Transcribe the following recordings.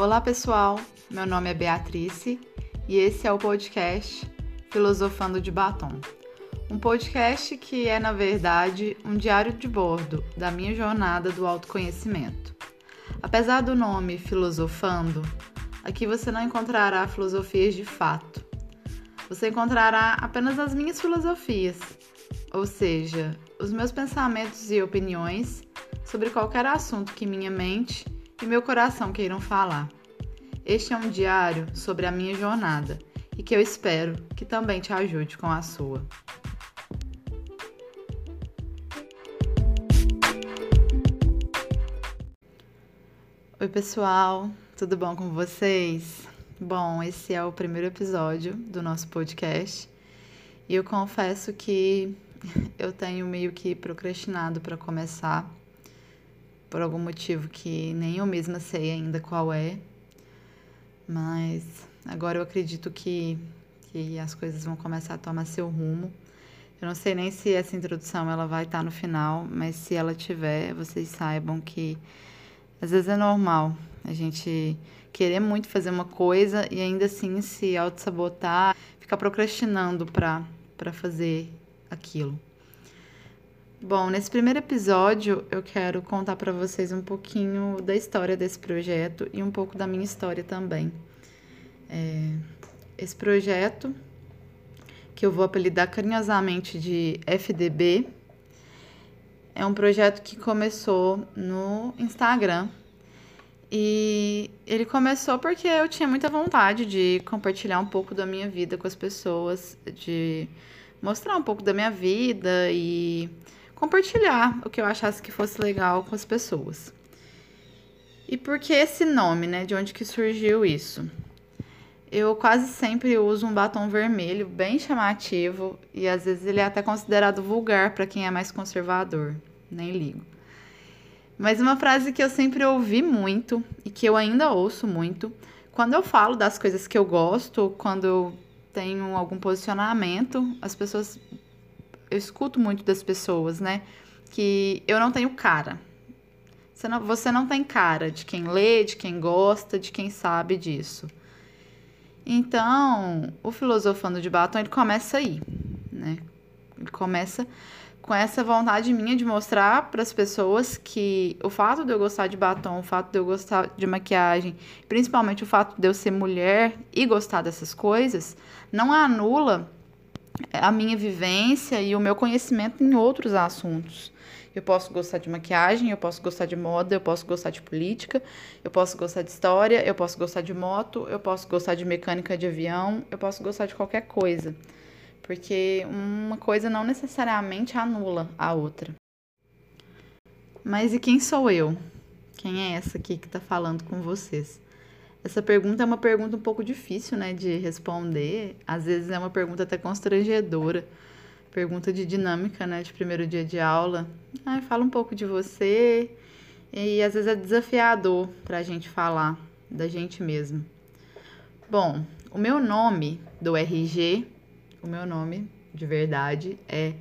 Olá pessoal, meu nome é Beatrice e esse é o podcast Filosofando de Batom. Um podcast que é, na verdade, um diário de bordo da minha jornada do autoconhecimento. Apesar do nome Filosofando, aqui você não encontrará filosofias de fato. Você encontrará apenas as minhas filosofias, ou seja, os meus pensamentos e opiniões sobre qualquer assunto que minha mente e meu coração queiram falar. Este é um diário sobre a minha jornada e que eu espero que também te ajude com a sua. Oi, pessoal, tudo bom com vocês? Bom, esse é o primeiro episódio do nosso podcast e eu confesso que eu tenho meio que procrastinado para começar por algum motivo que nem eu mesma sei ainda qual é. Mas agora eu acredito que, que as coisas vão começar a tomar seu rumo. Eu não sei nem se essa introdução ela vai estar no final, mas se ela tiver, vocês saibam que às vezes é normal a gente querer muito fazer uma coisa e ainda assim se auto-sabotar, ficar procrastinando para fazer aquilo. Bom, nesse primeiro episódio eu quero contar para vocês um pouquinho da história desse projeto e um pouco da minha história também. É, esse projeto, que eu vou apelidar carinhosamente de FDB, é um projeto que começou no Instagram. E ele começou porque eu tinha muita vontade de compartilhar um pouco da minha vida com as pessoas, de mostrar um pouco da minha vida e compartilhar o que eu achasse que fosse legal com as pessoas. E por que esse nome, né? De onde que surgiu isso? Eu quase sempre uso um batom vermelho bem chamativo e às vezes ele é até considerado vulgar para quem é mais conservador. Nem ligo. Mas uma frase que eu sempre ouvi muito e que eu ainda ouço muito, quando eu falo das coisas que eu gosto, quando eu tenho algum posicionamento, as pessoas eu escuto muito das pessoas, né? Que eu não tenho cara. Você não, você não tem cara de quem lê, de quem gosta, de quem sabe disso. Então, o Filosofando de Batom, ele começa aí, né? Ele começa com essa vontade minha de mostrar para as pessoas que o fato de eu gostar de batom, o fato de eu gostar de maquiagem, principalmente o fato de eu ser mulher e gostar dessas coisas, não anula a minha vivência e o meu conhecimento em outros assuntos. Eu posso gostar de maquiagem, eu posso gostar de moda, eu posso gostar de política, eu posso gostar de história, eu posso gostar de moto, eu posso gostar de mecânica de avião, eu posso gostar de qualquer coisa. Porque uma coisa não necessariamente anula a outra. Mas e quem sou eu? Quem é essa aqui que está falando com vocês? Essa pergunta é uma pergunta um pouco difícil, né, de responder. Às vezes é uma pergunta até constrangedora. Pergunta de dinâmica, né, de primeiro dia de aula. Ah, fala um pouco de você. E às vezes é desafiador para a gente falar da gente mesmo. Bom, o meu nome do RG, o meu nome de verdade é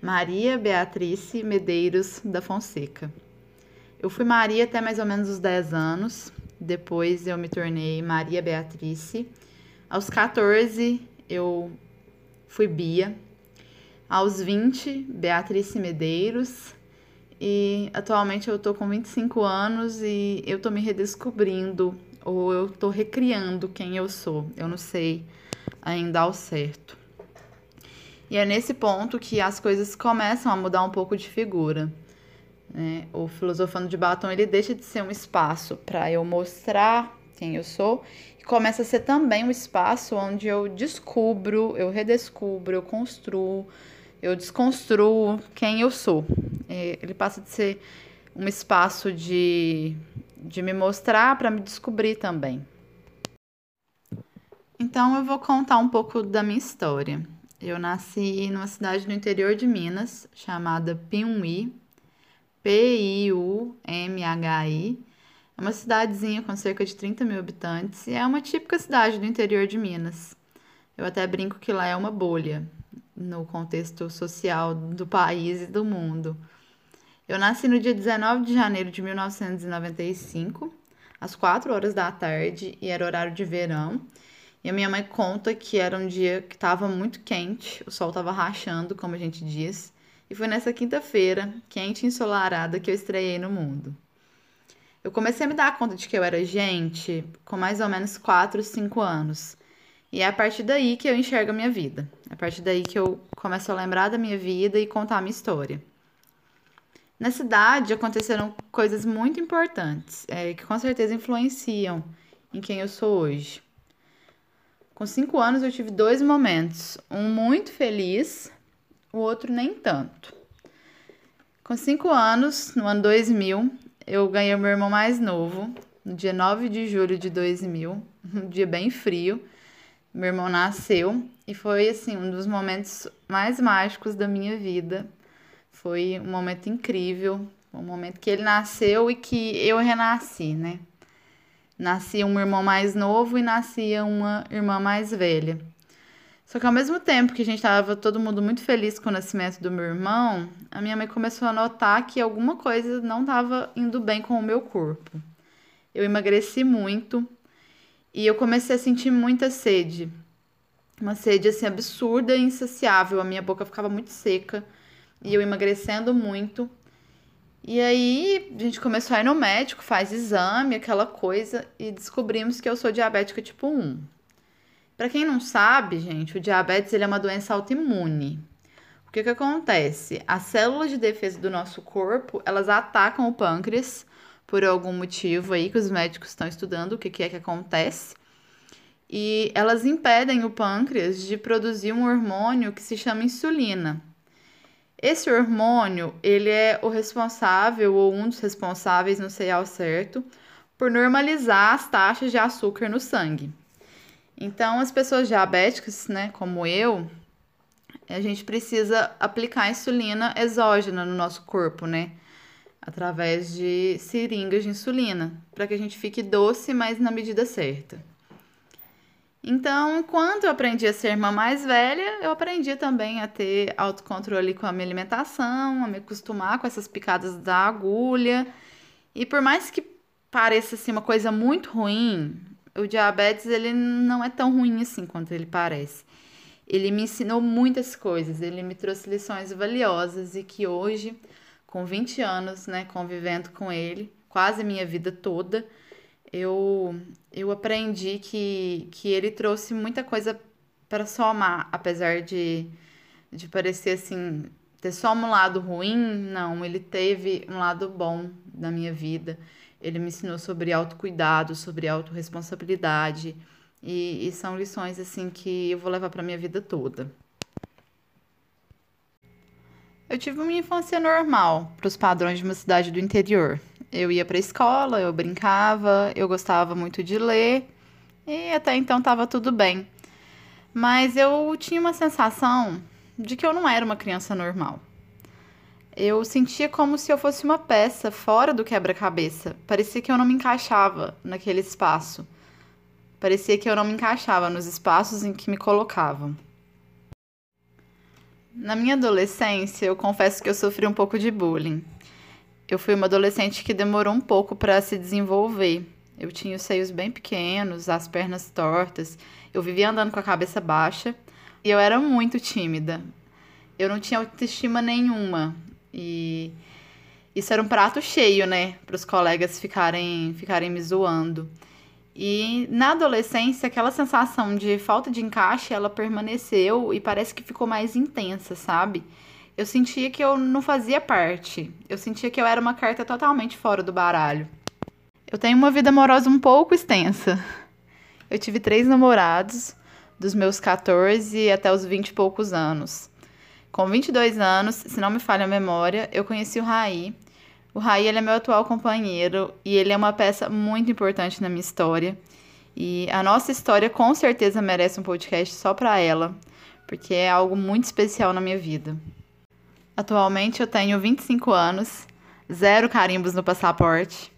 Maria Beatrice Medeiros da Fonseca. Eu fui Maria até mais ou menos os 10 anos, depois eu me tornei Maria Beatrice. Aos 14 eu fui Bia. Aos 20, Beatrice Medeiros. E atualmente eu tô com 25 anos e eu tô me redescobrindo ou eu tô recriando quem eu sou. Eu não sei ainda ao certo. E é nesse ponto que as coisas começam a mudar um pouco de figura. Né? O Filosofando de Batom ele deixa de ser um espaço para eu mostrar quem eu sou e começa a ser também um espaço onde eu descubro, eu redescubro, eu construo, eu desconstruo quem eu sou. É, ele passa de ser um espaço de, de me mostrar para me descobrir também. Então eu vou contar um pouco da minha história. Eu nasci numa cidade no interior de Minas chamada Piumhi, P-I-U-M-H-I. É uma cidadezinha com cerca de 30 mil habitantes e é uma típica cidade do interior de Minas. Eu até brinco que lá é uma bolha no contexto social do país e do mundo. Eu nasci no dia 19 de janeiro de 1995, às 4 horas da tarde e era horário de verão. E a minha mãe conta que era um dia que estava muito quente, o sol estava rachando, como a gente diz. E foi nessa quinta-feira, quente e ensolarada, que eu estreiei no mundo. Eu comecei a me dar conta de que eu era gente com mais ou menos 4, 5 anos. E é a partir daí que eu enxergo a minha vida. É a partir daí que eu começo a lembrar da minha vida e contar a minha história. Na cidade aconteceram coisas muito importantes, é, que com certeza influenciam em quem eu sou hoje. Com cinco anos eu tive dois momentos, um muito feliz, o outro nem tanto. Com cinco anos, no ano 2000, eu ganhei o meu irmão mais novo, no dia 9 de julho de 2000, um dia bem frio. Meu irmão nasceu e foi assim um dos momentos mais mágicos da minha vida, foi um momento incrível, um momento que ele nasceu e que eu renasci, né? Nascia um irmão mais novo e nascia uma irmã mais velha. Só que ao mesmo tempo que a gente estava todo mundo muito feliz com o nascimento do meu irmão, a minha mãe começou a notar que alguma coisa não estava indo bem com o meu corpo. Eu emagreci muito e eu comecei a sentir muita sede. Uma sede assim absurda e insaciável, a minha boca ficava muito seca e eu emagrecendo muito. E aí a gente começou a ir no médico, faz exame, aquela coisa, e descobrimos que eu sou diabética tipo 1. Para quem não sabe, gente, o diabetes ele é uma doença autoimune. O que, que acontece? As células de defesa do nosso corpo, elas atacam o pâncreas por algum motivo aí que os médicos estão estudando o que, que é que acontece. E elas impedem o pâncreas de produzir um hormônio que se chama insulina. Esse hormônio, ele é o responsável, ou um dos responsáveis, não sei ao certo, por normalizar as taxas de açúcar no sangue. Então, as pessoas diabéticas, né, como eu, a gente precisa aplicar insulina exógena no nosso corpo, né? Através de seringas de insulina, para que a gente fique doce, mas na medida certa. Então, enquanto eu aprendi a ser irmã mais velha, eu aprendi também a ter autocontrole com a minha alimentação, a me acostumar com essas picadas da agulha. E por mais que pareça assim, uma coisa muito ruim, o diabetes ele não é tão ruim assim quanto ele parece. Ele me ensinou muitas coisas, ele me trouxe lições valiosas e que hoje, com 20 anos, né, convivendo com ele, quase minha vida toda, eu, eu aprendi que, que ele trouxe muita coisa para somar, apesar de, de parecer assim, ter só um lado ruim, não, ele teve um lado bom na minha vida. Ele me ensinou sobre autocuidado, sobre autorresponsabilidade, e, e são lições assim que eu vou levar para minha vida toda. Eu tive uma infância normal para os padrões de uma cidade do interior. Eu ia para a escola, eu brincava, eu gostava muito de ler e até então estava tudo bem. Mas eu tinha uma sensação de que eu não era uma criança normal. Eu sentia como se eu fosse uma peça fora do quebra-cabeça. Parecia que eu não me encaixava naquele espaço. Parecia que eu não me encaixava nos espaços em que me colocavam. Na minha adolescência, eu confesso que eu sofri um pouco de bullying eu fui uma adolescente que demorou um pouco para se desenvolver. Eu tinha os seios bem pequenos, as pernas tortas, eu vivia andando com a cabeça baixa e eu era muito tímida. Eu não tinha autoestima nenhuma e isso era um prato cheio, né, para os colegas ficarem ficarem me zoando. E na adolescência, aquela sensação de falta de encaixe, ela permaneceu e parece que ficou mais intensa, sabe? eu sentia que eu não fazia parte. Eu sentia que eu era uma carta totalmente fora do baralho. Eu tenho uma vida amorosa um pouco extensa. Eu tive três namorados, dos meus 14 até os 20 e poucos anos. Com 22 anos, se não me falha a memória, eu conheci o Raí. O Raí ele é meu atual companheiro e ele é uma peça muito importante na minha história. E a nossa história com certeza merece um podcast só para ela, porque é algo muito especial na minha vida. Atualmente eu tenho 25 anos, zero carimbos no passaporte,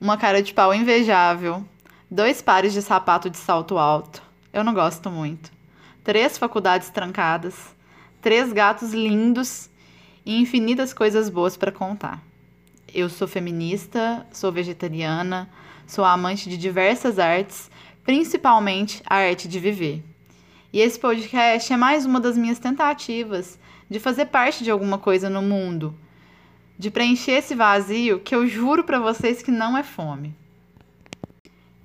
uma cara de pau invejável, dois pares de sapato de salto alto, eu não gosto muito, três faculdades trancadas, três gatos lindos e infinitas coisas boas para contar. Eu sou feminista, sou vegetariana, sou amante de diversas artes, principalmente a arte de viver. E esse podcast é mais uma das minhas tentativas de fazer parte de alguma coisa no mundo, de preencher esse vazio que eu juro para vocês que não é fome.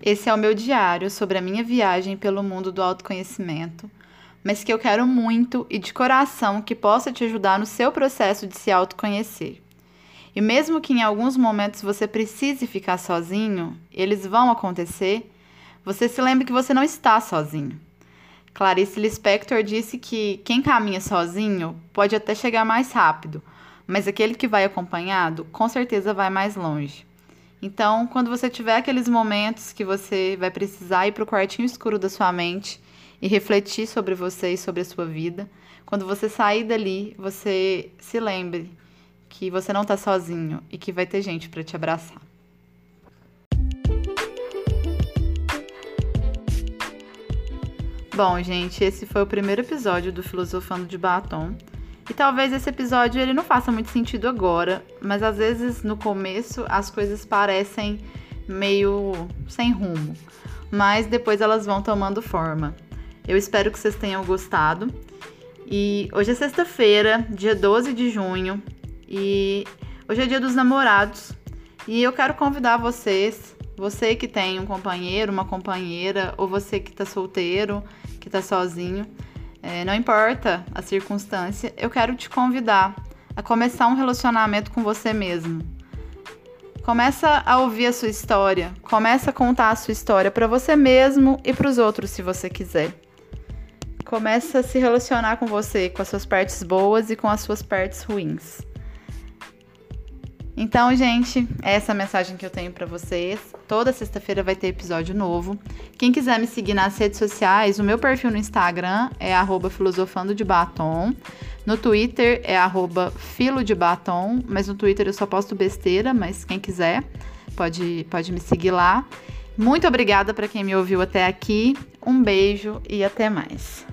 Esse é o meu diário sobre a minha viagem pelo mundo do autoconhecimento, mas que eu quero muito e de coração que possa te ajudar no seu processo de se autoconhecer. E mesmo que em alguns momentos você precise ficar sozinho, eles vão acontecer, você se lembre que você não está sozinho. Clarice Lispector disse que quem caminha sozinho pode até chegar mais rápido, mas aquele que vai acompanhado com certeza vai mais longe. Então, quando você tiver aqueles momentos que você vai precisar ir para o quartinho escuro da sua mente e refletir sobre você e sobre a sua vida, quando você sair dali, você se lembre que você não está sozinho e que vai ter gente para te abraçar. Bom, gente, esse foi o primeiro episódio do Filosofando de Batom. E talvez esse episódio ele não faça muito sentido agora, mas às vezes no começo as coisas parecem meio sem rumo, mas depois elas vão tomando forma. Eu espero que vocês tenham gostado. E hoje é sexta-feira, dia 12 de junho, e hoje é dia dos namorados. E eu quero convidar vocês você que tem um companheiro, uma companheira, ou você que está solteiro, que está sozinho, é, não importa a circunstância, eu quero te convidar a começar um relacionamento com você mesmo. Começa a ouvir a sua história, começa a contar a sua história para você mesmo e para os outros, se você quiser. Começa a se relacionar com você, com as suas partes boas e com as suas partes ruins. Então, gente, essa é a mensagem que eu tenho para vocês. Toda sexta-feira vai ter episódio novo. Quem quiser me seguir nas redes sociais, o meu perfil no Instagram é filosofando de batom. No Twitter é filo de batom, mas no Twitter eu só posto besteira, mas quem quiser pode, pode me seguir lá. Muito obrigada para quem me ouviu até aqui. Um beijo e até mais.